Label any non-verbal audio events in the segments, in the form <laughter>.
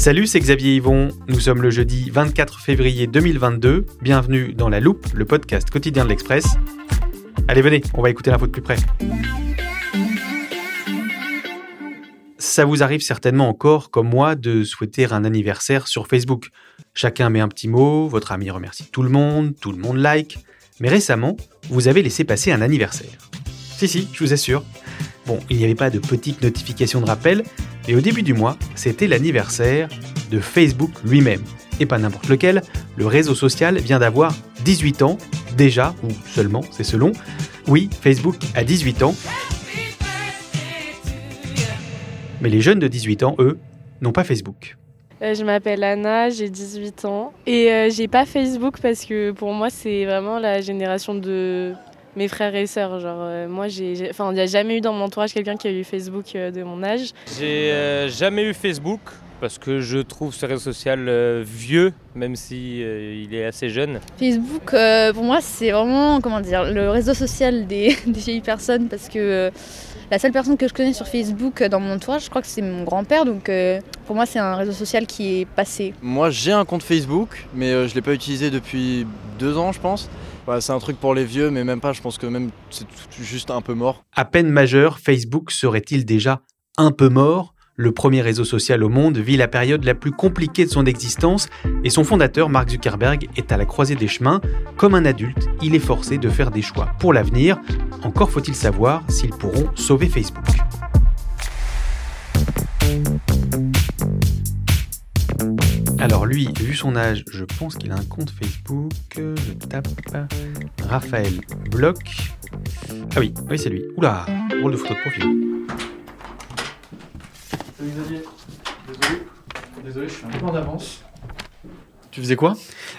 Salut, c'est Xavier Yvon. Nous sommes le jeudi 24 février 2022. Bienvenue dans La Loupe, le podcast quotidien de l'Express. Allez, venez, on va écouter l'info de plus près. Ça vous arrive certainement encore, comme moi, de souhaiter un anniversaire sur Facebook. Chacun met un petit mot, votre ami remercie tout le monde, tout le monde like. Mais récemment, vous avez laissé passer un anniversaire. Si, si, je vous assure. Bon, il n'y avait pas de petite notification de rappel, et au début du mois, c'était l'anniversaire de Facebook lui-même. Et pas n'importe lequel, le réseau social vient d'avoir 18 ans, déjà, ou seulement, c'est selon. Oui, Facebook a 18 ans. Mais les jeunes de 18 ans, eux, n'ont pas Facebook. Euh, je m'appelle Anna, j'ai 18 ans et euh, j'ai pas Facebook parce que pour moi c'est vraiment la génération de mes frères et sœurs. Genre euh, moi j'ai, enfin il n'y a jamais eu dans mon entourage quelqu'un qui a eu Facebook euh, de mon âge. J'ai euh, jamais eu Facebook parce que je trouve ce réseau social euh, vieux, même si euh, il est assez jeune. Facebook, euh, pour moi, c'est vraiment comment dire, le réseau social des, <laughs> des vieilles personnes parce que euh, la seule personne que je connais sur Facebook euh, dans mon entourage, je crois que c'est mon grand-père. Donc euh, pour moi, c'est un réseau social qui est passé. Moi j'ai un compte Facebook, mais euh, je l'ai pas utilisé depuis deux ans je pense. Voilà, c'est un truc pour les vieux, mais même pas, je pense que même c'est juste un peu mort. À peine majeur, Facebook serait-il déjà un peu mort? Le premier réseau social au monde vit la période la plus compliquée de son existence et son fondateur, Mark Zuckerberg, est à la croisée des chemins. Comme un adulte, il est forcé de faire des choix pour l'avenir. Encore faut-il savoir s'ils pourront sauver Facebook. Alors lui, vu son âge, je pense qu'il a un compte Facebook. Je tape Raphaël Bloch. Ah oui, oui c'est lui. Oula, rôle de photo de profil. Salut Xavier, désolé, désolé, je suis un peu en avance. Tu faisais quoi?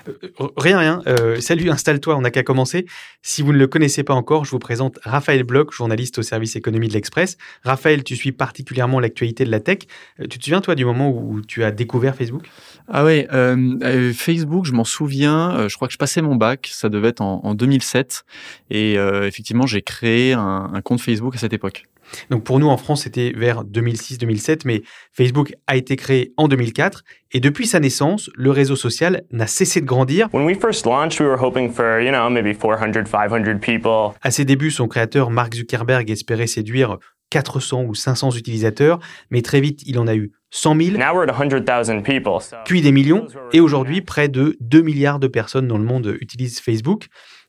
Euh, rien, rien. Euh, salut, installe-toi, on n'a qu'à commencer. Si vous ne le connaissez pas encore, je vous présente Raphaël Bloch, journaliste au service économie de l'Express. Raphaël, tu suis particulièrement l'actualité de la tech. Euh, tu te souviens, toi, du moment où tu as découvert Facebook? Ah ouais, euh, euh, Facebook, je m'en souviens, je crois que je passais mon bac, ça devait être en, en 2007, et euh, effectivement j'ai créé un, un compte Facebook à cette époque. Donc pour nous, en France, c'était vers 2006-2007, mais Facebook a été créé en 2004. Et depuis sa naissance, le réseau social n'a cessé de grandir. When we first launched, we were hoping for, you know, maybe 400, 500 people. À ses débuts, son créateur Mark Zuckerberg espérait séduire 400 ou 500 utilisateurs, mais très vite, il en a eu 100 000, Now we're at 100,000 people. So puis des millions, et aujourd'hui, près de 2 milliards de personnes dans le monde utilisent Facebook.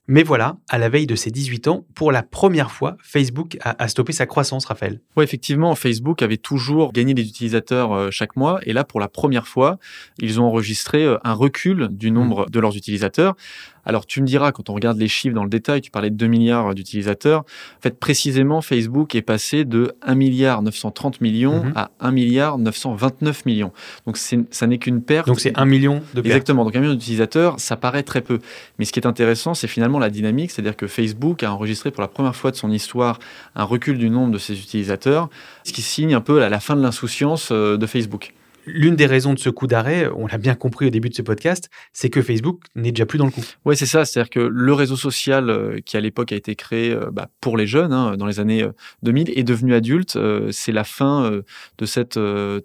Mais voilà, à la veille de ses 18 ans, pour la première fois, Facebook a, a stoppé sa croissance, Raphaël. Ouais, effectivement, Facebook avait toujours gagné des utilisateurs euh, chaque mois, et là, pour la première fois, ils ont enregistré euh, un recul du nombre de leurs utilisateurs. Alors, tu me diras, quand on regarde les chiffres dans le détail, tu parlais de 2 milliards d'utilisateurs. En fait, précisément, Facebook est passé de 1 milliard 930 millions Mhm. à 1 milliard 929 millions. Donc, ça n'est qu'une perte. Donc c'est 1 million de pertes. Exactement. Donc, un million d'utilisateurs, ça paraît très peu. Mais ce qui est intéressant, c'est finalement la dynamique. C'est-à-dire que Facebook a enregistré pour la première fois de son histoire un recul du nombre de ses utilisateurs, ce qui signe un peu la, la fin de l'insouciance euh, de Facebook. L'une des raisons de ce coup d'arrêt, on l'a bien compris au début de ce podcast, c'est que Facebook n'est déjà plus dans le coup. Oui, c'est ça. C'est-à-dire que le réseau social euh, qui à l'époque a été créé euh, bah, pour les jeunes hein, dans les années 2000 est devenu adulte. c'est la fin de cette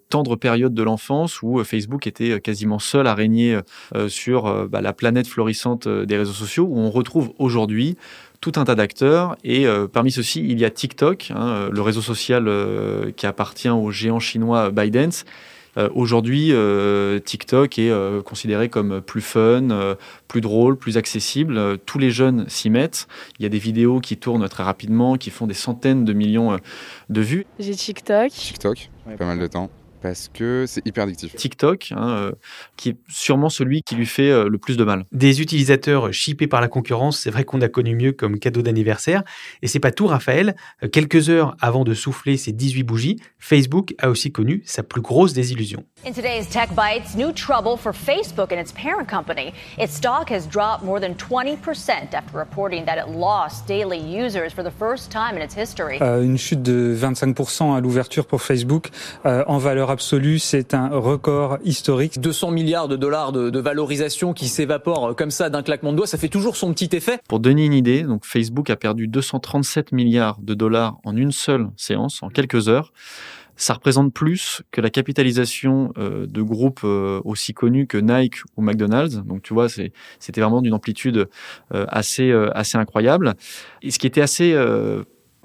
tendre période de l'enfance où Facebook était quasiment seul à régner sur bah, la planète florissante des réseaux sociaux, où on retrouve aujourd'hui tout un tas d'acteurs et parmi ceux-ci il y a TikTok, hein, le réseau social qui appartient au géant chinois ByteDance euh, aujourd'hui, euh, TikTok est euh, considéré comme plus fun, plus drôle, plus accessible. tous les jeunes s'y mettent. Il y a des vidéos qui tournent très rapidement, qui font des centaines de millions de vues. J'ai TikTok. TikTok, pas mal de temps parce que c'est hyper addictif. TikTok, hein, euh, qui est sûrement celui qui lui fait euh, le plus de mal. Des utilisateurs chippés par la concurrence, c'est vrai qu'on a connu mieux comme cadeau d'anniversaire. Et c'est pas tout, Raphaël. Euh, quelques heures avant de souffler ses 18 bougies, Facebook a aussi connu sa plus grosse désillusion. In today's Tech Bites, new trouble for Facebook and its parent company. Its stock has dropped more than 20% after reporting that it lost daily users for the first time in its history. une chute de 25% à l'ouverture pour Facebook en valeur absolue, c'est un record historique. 200 milliards de dollars de, valorisation qui s'évaporent comme ça d'un claquement de doigts, ça fait toujours son petit effet. Pour donner une idée, donc Facebook a perdu 237 milliards de dollars en une seule séance, en quelques heures ça représente plus que la capitalisation euh, de groupes euh, aussi connus que Nike ou McDonald's. Donc tu vois, c'était vraiment d'une amplitude euh, assez, assez incroyable. Et ce qui était assez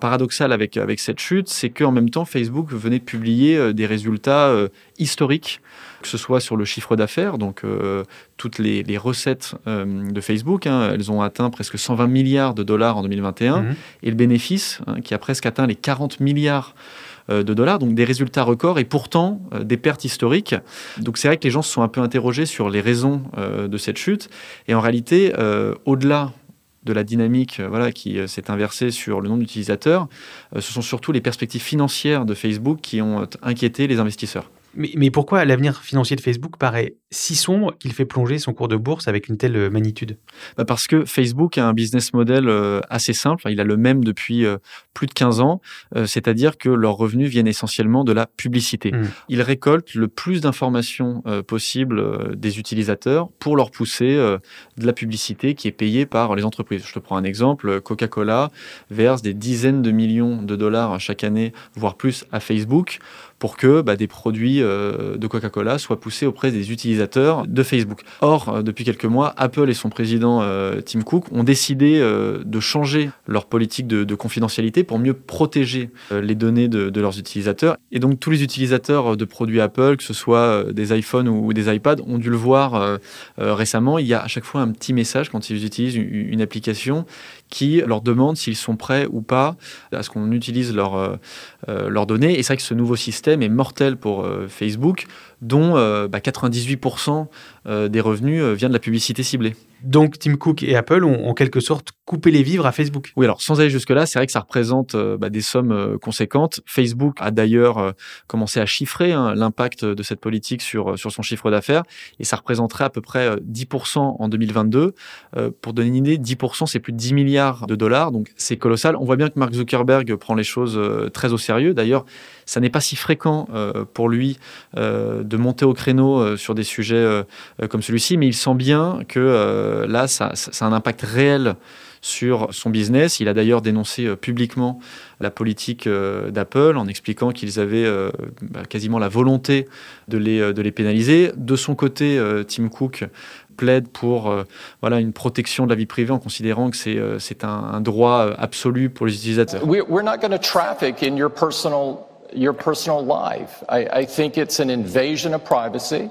paradoxal avec, avec cette chute, c'est qu'en même temps, Facebook venait de publier euh, des résultats euh, historiques, que ce soit sur le chiffre d'affaires, donc euh, toutes les, recettes de Facebook, hein, elles ont atteint presque 120 milliards de dollars en 2021, mhm. et le bénéfice hein, qui a presque atteint les 40 milliards de dollars, donc des résultats records et pourtant des pertes historiques. Donc c'est vrai que les gens se sont un peu interrogés sur les raisons de cette chute. Et en réalité, au-delà de la dynamique euh, voilà, qui euh, s'est inversée sur le nombre d'utilisateurs, euh, ce sont surtout les perspectives financières de Facebook qui ont inquiété les investisseurs. Mais, pourquoi l'avenir financier de Facebook paraît si sombre qu'il fait plonger son cours de bourse avec une telle magnitude? Bah Parce que Facebook a un business model euh, assez simple. Il a le même depuis euh, plus de 15 ans, euh, c'est-à-dire que leurs revenus viennent essentiellement de la publicité. Mmh. Ils récoltent le plus d'informations possibles des utilisateurs pour leur pousser de la publicité qui est payée par les entreprises. Je te prends un exemple. Coca-Cola verse des dizaines de millions de dollars chaque année, voire plus, à Facebook pour que bah, des produits euh, de Coca-Cola soient poussés auprès des utilisateurs de Facebook. Or, euh, depuis quelques mois, Apple et son président euh, Tim Cook ont décidé de changer leur politique de, confidentialité pour mieux protéger les données de, leurs utilisateurs. Et donc, tous les utilisateurs de produits Apple, que ce soit des iPhones ou, des iPads, ont dû le voir récemment. Il y a à chaque fois un petit message quand ils utilisent une, application qui leur demande s'ils sont prêts ou pas à ce qu'on utilise leurs leur données. Et c'est vrai que ce nouveau système est mortel pour euh, Facebook, dont 98% euh, bah, euh, des revenus viennent de la publicité ciblée. Donc Tim Cook et Apple ont en quelque sorte coupé les vivres à Facebook. Oui, alors sans aller jusque-là, c'est vrai que ça représente bah, des sommes conséquentes. Facebook a d'ailleurs commencé à chiffrer hein, l'impact de cette politique sur, sur son chiffre d'affaires et ça représenterait à peu près 10% en 2022. pour donner une idée, 10% c'est plus de 10 milliards de dollars, donc c'est colossal. On voit bien que Mark Zuckerberg prend les choses très au sérieux. D'ailleurs, ça n'est pas si fréquent euh, pour lui euh, de monter au créneau euh, sur des sujets comme celui-ci, mais il sent bien que là, ça, a un impact réel sur son business. Il a d'ailleurs dénoncé publiquement la politique d'Apple en expliquant qu'ils avaient bah, quasiment la volonté de les, de les pénaliser. De son côté, Tim Cook plaide pour voilà, une protection de la vie privée en considérant que c'est un, droit absolu pour les utilisateurs. We're not going to traffic in your personal life. I think it's an invasion of privacy.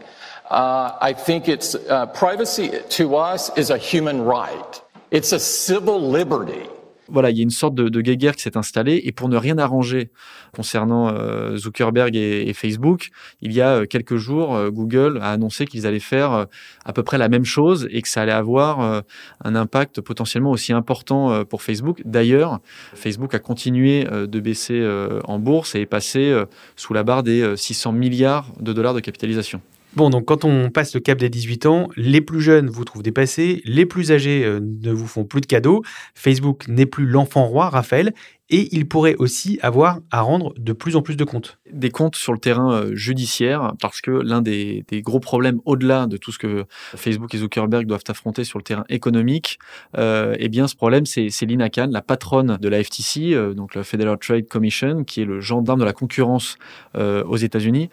Uh, I think it's uh, privacy to us is a human right. It's a civil liberty. voilà, il y a une sorte de, de guéguerre qui s'est installée. Et pour ne rien arranger concernant euh, Zuckerberg et, Facebook, il y a euh, quelques jours, euh, Google a annoncé qu'ils allaient faire à peu près la même chose et que ça allait avoir un impact potentiellement aussi important pour Facebook. D'ailleurs, Facebook a continué de baisser en bourse et est passé sous la barre des 600 milliards de dollars de capitalisation. Bon, donc quand on passe le cap des 18 ans, les plus jeunes vous trouvent dépassés, les plus âgés euh, ne vous font plus de cadeaux, Facebook n'est plus l'enfant roi, Raphaël. Et il pourrait aussi avoir à rendre de plus en plus de comptes. Des comptes sur le terrain euh, judiciaire, parce que l'un des, gros problèmes au-delà de tout ce que Facebook et Zuckerberg doivent affronter sur le terrain économique, euh, eh bien ce problème c'est Lina Khan, la patronne de la FTC, euh, donc la Federal Trade Commission, qui est le gendarme de la concurrence euh, aux États-Unis.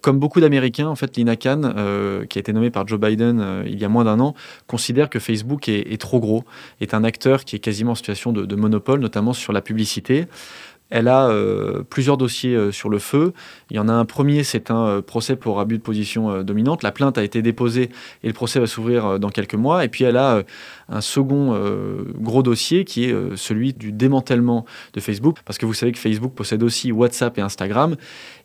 Comme beaucoup d'Américains, en fait, Lina Khan, qui a été nommée par Joe Biden il y a moins d'un an, considère que Facebook est, trop gros, est un acteur qui est quasiment en situation de monopole, notamment sur la publicité. Elle a euh, plusieurs dossiers euh, sur le feu. Il y en a un premier, c'est un euh, procès pour abus de position dominante. La plainte a été déposée et le procès va s'ouvrir dans quelques mois. Et puis elle a un second gros dossier qui est celui du démantèlement de Facebook. Parce que vous savez que Facebook possède aussi WhatsApp et Instagram.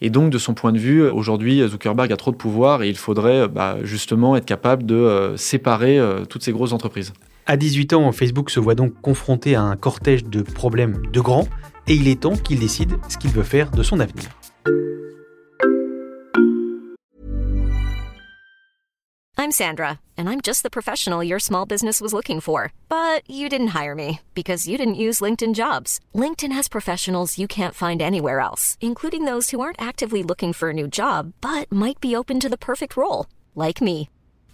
Et donc, de son point de vue, aujourd'hui, Zuckerberg a trop de pouvoir et il faudrait bah, justement être capable de séparer toutes ces grosses entreprises. À 18 ans, Facebook se voit donc confronté à un cortège de problèmes de grands et il est temps qu'il décide ce qu'il veut faire de son avenir. I'm Sandra, and I'm just the professional your small business was looking for. But you didn't hire me because you didn't use LinkedIn jobs. LinkedIn has professionals you can't find anywhere else, including those who aren't actively looking for a new job but might be open to the perfect role, like me.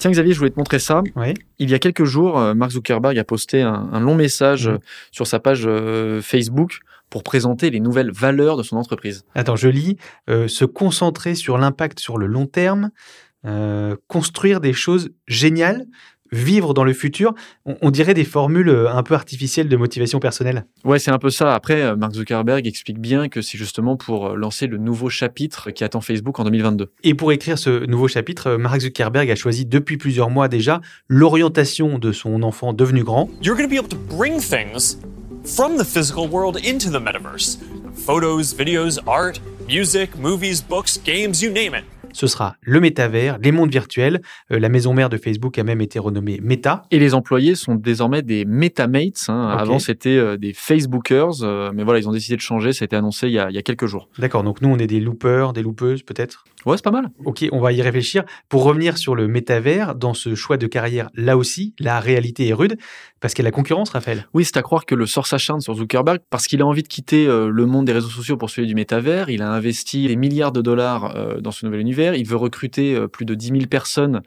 Tiens Xavier, je voulais te montrer ça. Oui. Il y a quelques jours, euh, Mark Zuckerberg a posté un, un long message mmh. sur sa page euh, Facebook pour présenter les nouvelles valeurs de son entreprise. Attends, je lis, euh, se concentrer sur l'impact sur le long terme, euh, construire des choses géniales, vivre dans le futur, on, on, dirait des formules euh, un peu artificielles de motivation personnelle. Ouais, c'est un peu ça. Après, Mark Zuckerberg explique bien que c'est justement pour lancer le nouveau chapitre qui attend Facebook en 2022. Et pour écrire ce nouveau chapitre, Mark Zuckerberg a choisi depuis plusieurs mois déjà l'orientation de son enfant devenu grand. You're going to be able to bring things from the physical world into the metaverse. Photos, videos, art, music, movies, books, games, you name it. Ce sera le métavers, les mondes virtuels. Euh, la maison mère de Facebook a même été renommée Meta. Et les employés sont désormais des Metamates. Hein. Okay. Avant, c'était euh, des Facebookers. Euh, mais voilà, ils ont décidé de changer. Ça a été annoncé il y a, il y a quelques jours. D'accord. Donc, nous, on est des loopers, des loopeuses, peut-être? Ouais, c'est pas mal. Ok, on va y réfléchir. Pour revenir sur le métavers, dans ce choix de carrière, là aussi, la réalité est rude, parce qu'il y a la concurrence, Raphaël. Oui, c'est à croire que le sort s'acharne sur Zuckerberg, parce qu'il a envie de quitter euh, le monde des réseaux sociaux pour celui du métavers. Il a investi des milliards de dollars euh, dans ce nouvel univers. Il veut recruter euh, plus de 10 000 personnes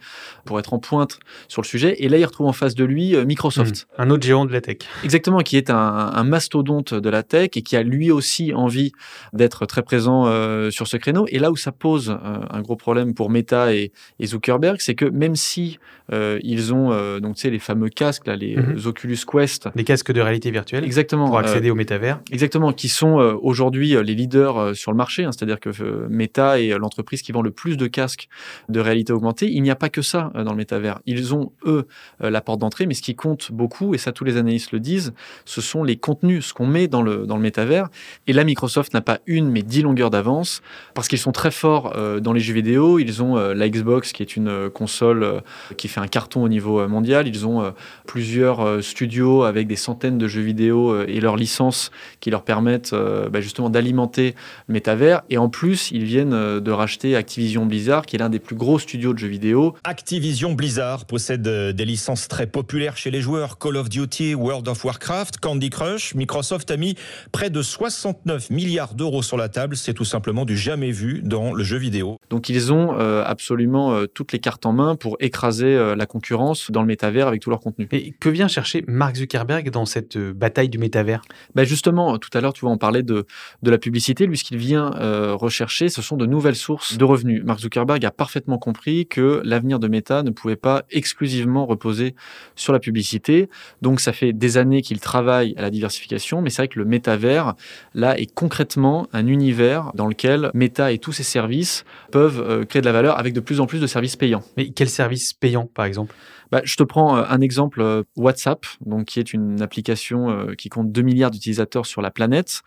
pour être en pointe sur le sujet. Et là, il retrouve en face de lui Microsoft. Mmh, un autre géant de la tech. Exactement, qui est un, un, mastodonte de la tech et qui a lui aussi envie d'être très présent sur ce créneau. Et là où ça pose un gros problème pour Meta et, et Zuckerberg, c'est que même si euh, ils ont donc tu sais les fameux casques là, les Mhm. Oculus Quest, des casques de réalité virtuelle, exactement, pour accéder euh, au métavers, exactement, qui sont euh, aujourd'hui les leaders euh, sur le marché, hein, c'est-à-dire que euh, Meta est l'entreprise qui vend le plus de casques de réalité augmentée. Il n'y a pas que ça dans le métavers. Ils ont eux la porte d'entrée, mais ce qui compte beaucoup, et ça tous les analystes le disent, ce sont les contenus, ce qu'on met dans le dans le métavers. Et là, Microsoft n'a pas une mais dix longueurs d'avance parce qu'ils sont très forts dans les jeux vidéo. Ils ont euh, la Xbox, qui est une euh, console euh, qui fait un carton au niveau mondial. Ils ont plusieurs studios avec des centaines de jeux vidéo et leurs licences qui leur permettent bah, justement d'alimenter le métavers. Et en plus, ils viennent de racheter Activision Blizzard, qui est l'un des plus gros studios de jeux vidéo. Activision Blizzard possède des licences très populaires chez les joueurs Call of Duty, World of Warcraft, Candy Crush. Microsoft a mis près de 69 milliards d'euros sur la table. C'est tout simplement du jamais vu dans le jeu vidéo. Donc ils ont euh, absolument euh, toutes les cartes en main pour écraser euh, la concurrence dans le métavers avec tout leur contenu. Et que vient chercher Mark Zuckerberg dans cette bataille du métavers? Ben Justement, tout à l'heure, tu vois, on parlait de, de la publicité. Lui, ce qu'il vient rechercher, ce sont de nouvelles sources de revenus. Mark Zuckerberg a parfaitement compris que l'avenir de Meta ne pouvait pas exclusivement reposer sur la publicité. Donc, ça fait des années qu'il travaille à la diversification, mais c'est vrai que le métavers, là, est concrètement un univers dans lequel Meta et tous ses services peuvent créer de la valeur avec de plus en plus de services payants. Mais quels services payants, par exemple? Bah, Je te prends un exemple WhatsApp, donc qui est une application euh, qui compte 2 milliards d'utilisateurs sur la planète.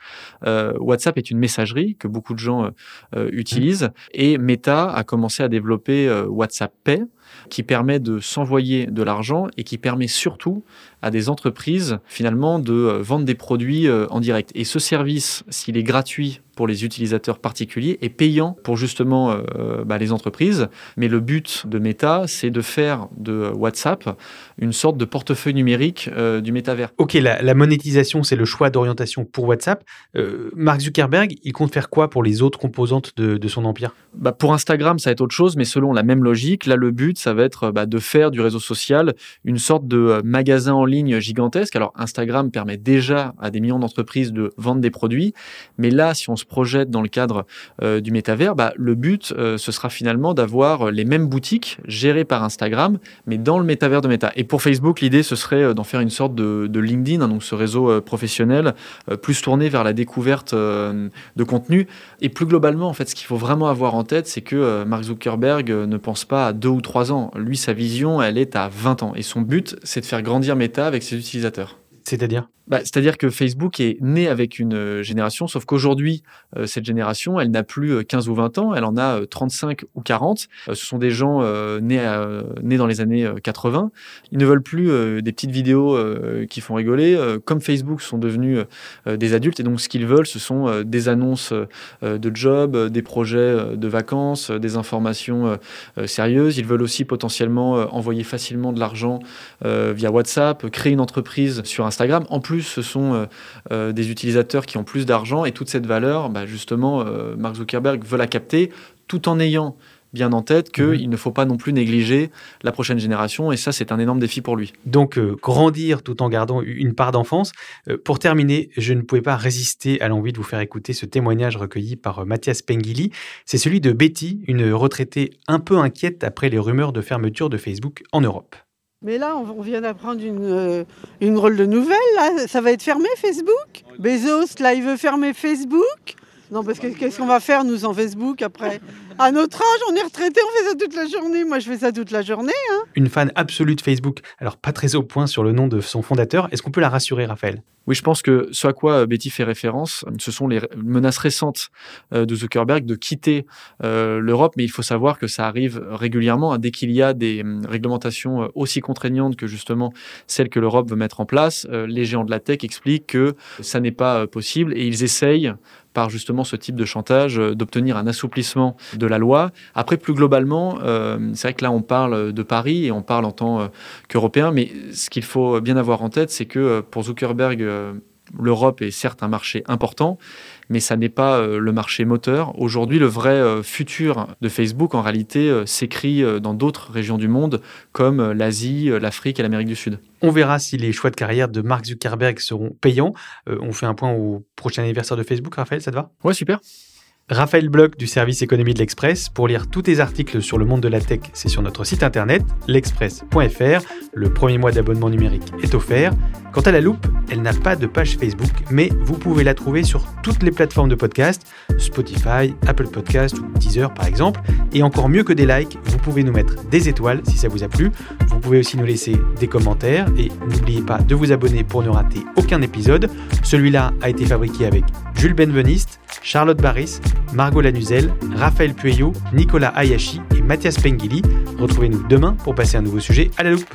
Euh, WhatsApp est une messagerie que beaucoup de gens euh, utilisent mmh. et Meta a commencé à développer WhatsApp Pay qui permet de s'envoyer de l'argent et qui permet surtout à des entreprises finalement de euh, vendre des produits euh, en direct. Et ce service, s'il est gratuit pour les utilisateurs particuliers est payant pour justement euh, bah, les entreprises. Mais le but de Meta, c'est de faire de WhatsApp une sorte de portefeuille numérique du métavers. Ok, la, monétisation, c'est le choix d'orientation pour WhatsApp. Mark Zuckerberg, il compte faire quoi pour les autres composantes de, son empire? Bah, Pour Instagram, ça va être autre chose, mais selon la même logique, là, le but, ça va être bah, de faire du réseau social une sorte de magasin en ligne gigantesque. Alors Instagram permet déjà à des millions d'entreprises de vendre des produits, mais là, si on se projette dans le cadre euh, du métavers, bah, le but, euh, ce sera finalement d'avoir les mêmes boutiques gérées par Instagram, mais dans le métavers de Meta. Et pour Facebook, l'idée, ce serait euh, d'en faire une sorte de, LinkedIn, hein, donc ce réseau professionnel, plus tourné vers la découverte de contenu. Et plus globalement, en fait, ce qu'il faut vraiment avoir en tête, c'est que Mark Zuckerberg ne pense pas à deux ou trois Lui, sa vision, elle est à 20 ans. Et son but, c'est de faire grandir Meta avec ses utilisateurs. C'est-à-dire? Bah, C'est-à-dire que Facebook est né avec une euh, génération, sauf qu'aujourd'hui, euh, cette génération, elle n'a plus 15 euh, ou 20 ans, elle en a 35 ou 40. ce sont des gens nés, dans les années 80. Ils ne veulent plus des petites vidéos qui font rigoler. comme Facebook sont devenus des adultes, et donc ce qu'ils veulent, ce sont des annonces de jobs, des projets de vacances, des informations sérieuses. Ils veulent aussi potentiellement envoyer facilement de l'argent via WhatsApp, créer une entreprise sur Instagram. En plus, ce sont euh, euh, des utilisateurs qui ont plus d'argent et toute cette valeur, bah, justement, euh, Mark Zuckerberg veut la capter tout en ayant bien en tête qu'il mhm. ne faut pas non plus négliger la prochaine génération et ça c'est un énorme défi pour lui. Donc grandir tout en gardant une part d'enfance. pour terminer, je ne pouvais pas résister à l'envie de vous faire écouter ce témoignage recueilli par Mathias Pengili. C'est celui de Betty, une retraitée un peu inquiète après les rumeurs de fermeture de Facebook en Europe. Mais là, on vient d'apprendre une, euh, une rôle de nouvelle. Là. Ça va être fermé, Facebook? Bezos, là, il veut fermer Facebook? Non, parce que qu'est-ce qu'on va faire, nous, en Facebook, après? À notre âge, on est retraité, on fait ça toute la journée. Moi, je fais ça toute la journée. Hein. Une fan absolue de Facebook. Alors, pas très au point sur le nom de son fondateur. Est-ce qu'on peut la rassurer, Raphaël? Oui, je pense que ce à quoi euh, Betty fait référence, ce sont les menaces récentes euh, de Zuckerberg de quitter euh, l'Europe, mais il faut savoir que ça arrive régulièrement hein. dès qu'il y a des hum, réglementations aussi contraignantes que justement celles que l'Europe veut mettre en place. Les géants de la tech expliquent que ça n'est pas possible et ils essayent par justement ce type de chantage, d'obtenir un assouplissement de la loi. Après, plus globalement, c'est vrai que là, on parle de Paris et on parle en tant qu'Européen, mais ce qu'il faut bien avoir en tête, c'est que pour Zuckerberg, euh, l'Europe est certes un marché important, mais ça n'est pas euh, le marché moteur. Aujourd'hui, le vrai euh, futur de Facebook, en réalité, s'écrit dans d'autres régions du monde, comme l'Asie, l'Afrique et l'Amérique du Sud. On verra si les choix de carrière de Mark Zuckerberg seront payants. on fait un point au prochain anniversaire de Facebook, Raphaël, ça te va? Ouais, super. Raphaël Bloch du service économie de l'Express. Pour lire tous tes articles sur le monde de la tech, c'est sur notre site internet, l'express.fr. Le premier mois d'abonnement numérique est offert. Quant à la loupe, elle n'a pas de page Facebook, mais vous pouvez la trouver sur toutes les plateformes de podcast, Spotify, Apple Podcast ou Deezer par exemple. Et encore mieux que des likes, vous pouvez nous mettre des étoiles si ça vous a plu. Vous pouvez aussi nous laisser des commentaires et n'oubliez pas de vous abonner pour ne rater aucun épisode. Celui-là a été fabriqué avec Jules Benveniste, Charlotte Barris, Margot Lanuzel, Raphaël Pueyo, Nicolas Ayashi et Mathias Pengili. Retrouvez-nous demain pour passer un nouveau sujet à la loupe.